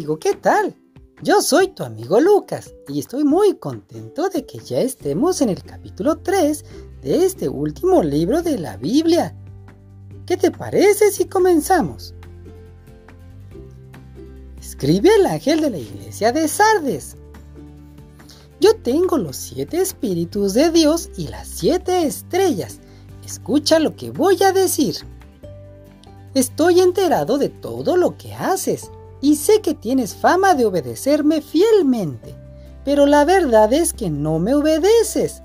amigo, ¿qué tal? Yo soy tu amigo Lucas y estoy muy contento de que ya estemos en el capítulo 3 de este último libro de la Biblia. ¿Qué te parece si comenzamos? Escribe el ángel de la iglesia de Sardes. Yo tengo los siete espíritus de Dios y las siete estrellas. Escucha lo que voy a decir. Estoy enterado de todo lo que haces y sé que tienes fama de obedecerme fielmente, pero la verdad es que no me obedeces.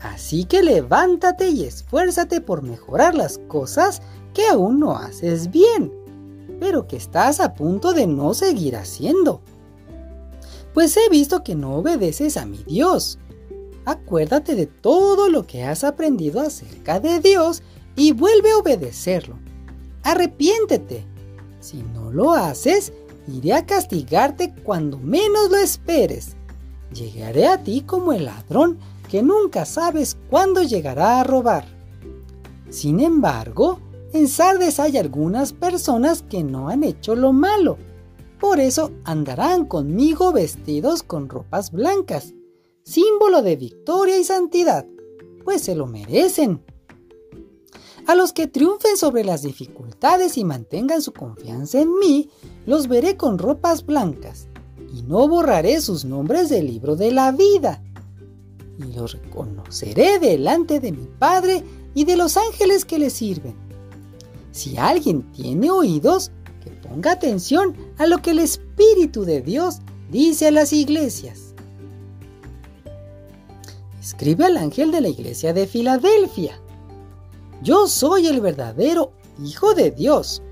Así que levántate y esfuérzate por mejorar las cosas que aún no haces bien, pero que estás a punto de no seguir haciendo pues he visto que no obedeces a mi Dios. Acuérdate de todo lo que has aprendido acerca de Dios y vuelve a obedecerlo. Arrepiéntete. Si no lo haces, iré a castigarte cuando menos lo esperes. Llegaré a ti como el ladrón que nunca sabes cuándo llegará a robar. Sin embargo, en Sardes hay algunas personas que no han hecho lo malo por eso andarán conmigo vestidos con ropas blancas, símbolo de victoria y santidad, pues se lo merecen. A los que triunfen sobre las dificultades y mantengan su confianza en mí, los veré con ropas blancas, y no borraré sus nombres del libro de la vida. Y los reconoceré delante de mi Padre y de los ángeles que le sirven. Si alguien tiene oídos, Ponga atención a lo que el Espíritu de Dios dice a las iglesias. Escribe al ángel de la iglesia de Filadelfia. Yo soy el verdadero Hijo de Dios.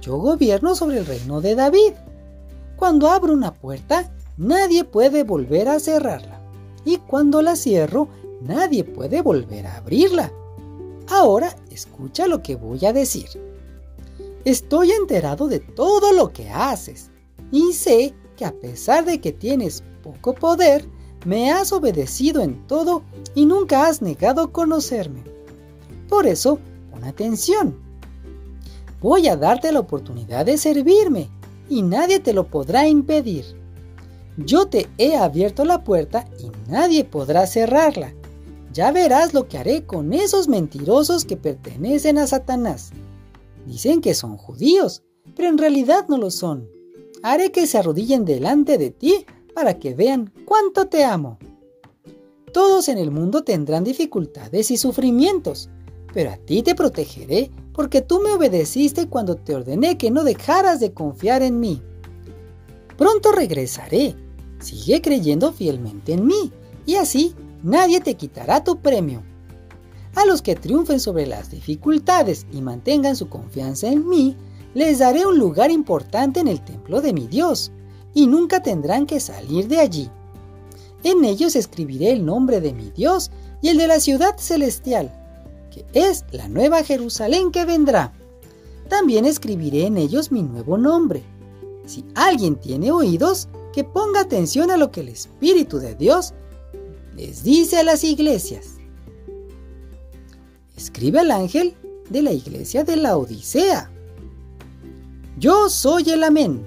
Yo gobierno sobre el reino de David. Cuando abro una puerta, nadie puede volver a cerrarla. Y cuando la cierro, nadie puede volver a abrirla. Ahora escucha lo que voy a decir. Estoy enterado de todo lo que haces y sé que a pesar de que tienes poco poder, me has obedecido en todo y nunca has negado conocerme. Por eso, pon atención. Voy a darte la oportunidad de servirme y nadie te lo podrá impedir. Yo te he abierto la puerta y nadie podrá cerrarla. Ya verás lo que haré con esos mentirosos que pertenecen a Satanás. Dicen que son judíos, pero en realidad no lo son. Haré que se arrodillen delante de ti para que vean cuánto te amo. Todos en el mundo tendrán dificultades y sufrimientos, pero a ti te protegeré porque tú me obedeciste cuando te ordené que no dejaras de confiar en mí. Pronto regresaré. Sigue creyendo fielmente en mí y así nadie te quitará tu premio. A los que triunfen sobre las dificultades y mantengan su confianza en mí, les daré un lugar importante en el templo de mi Dios, y nunca tendrán que salir de allí. En ellos escribiré el nombre de mi Dios y el de la ciudad celestial, es la nueva Jerusalén que vendrá. También escribiré en ellos mi nuevo nombre. Si alguien tiene oídos, que ponga atención a lo que el Espíritu de Dios les dice a las iglesias escribe al ángel de la iglesia de la Odisea. Yo soy el amén,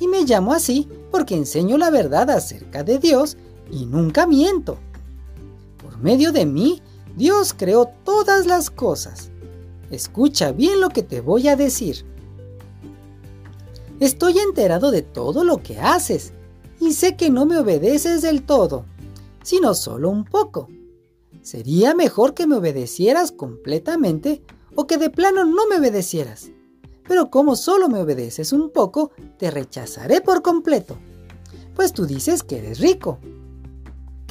y me llamo así porque enseño la verdad acerca de Dios y nunca miento. Por medio de mí, Dios creó todas las cosas. Escucha bien lo que te voy a decir. Estoy enterado de todo lo que haces y sé que no me obedeces del todo, sino solo un poco. Sería mejor que me obedecieras completamente o que de plano no me obedecieras. Pero como solo me obedeces un poco, te rechazaré por completo. Pues tú dices que eres rico,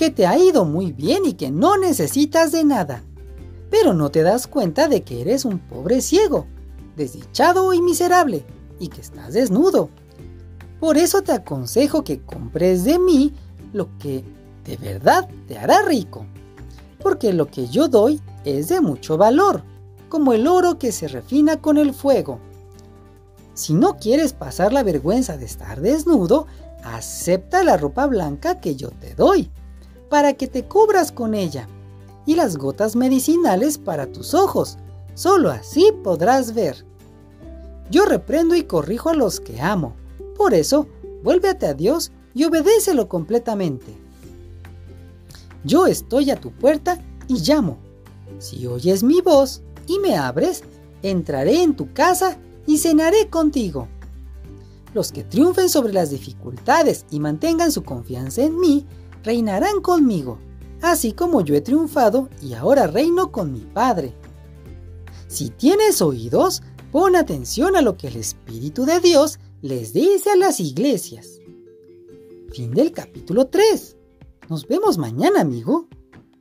que te ha ido muy bien y que no necesitas de nada. Pero no te das cuenta de que eres un pobre ciego, desdichado y miserable, y que estás desnudo. Por eso te aconsejo que compres de mí lo que de verdad te hará rico porque lo que yo doy es de mucho valor, como el oro que se refina con el fuego. Si no quieres pasar la vergüenza de estar desnudo, acepta la ropa blanca que yo te doy, para que te cubras con ella, y las gotas medicinales para tus ojos. Solo así podrás ver. Yo reprendo y corrijo a los que amo. Por eso, vuélvete a Dios y obedécelo completamente. Yo estoy a tu puerta y llamo. Si oyes mi voz y me abres, entraré en tu casa y cenaré contigo. Los que triunfen sobre las dificultades y mantengan su confianza en mí, reinarán conmigo, así como yo he triunfado y ahora reino con mi Padre. Si tienes oídos, pon atención a lo que el Espíritu de Dios les dice a las iglesias. Fin del capítulo 3. Nos vemos mañana, amigo.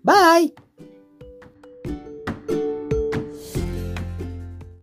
Bye.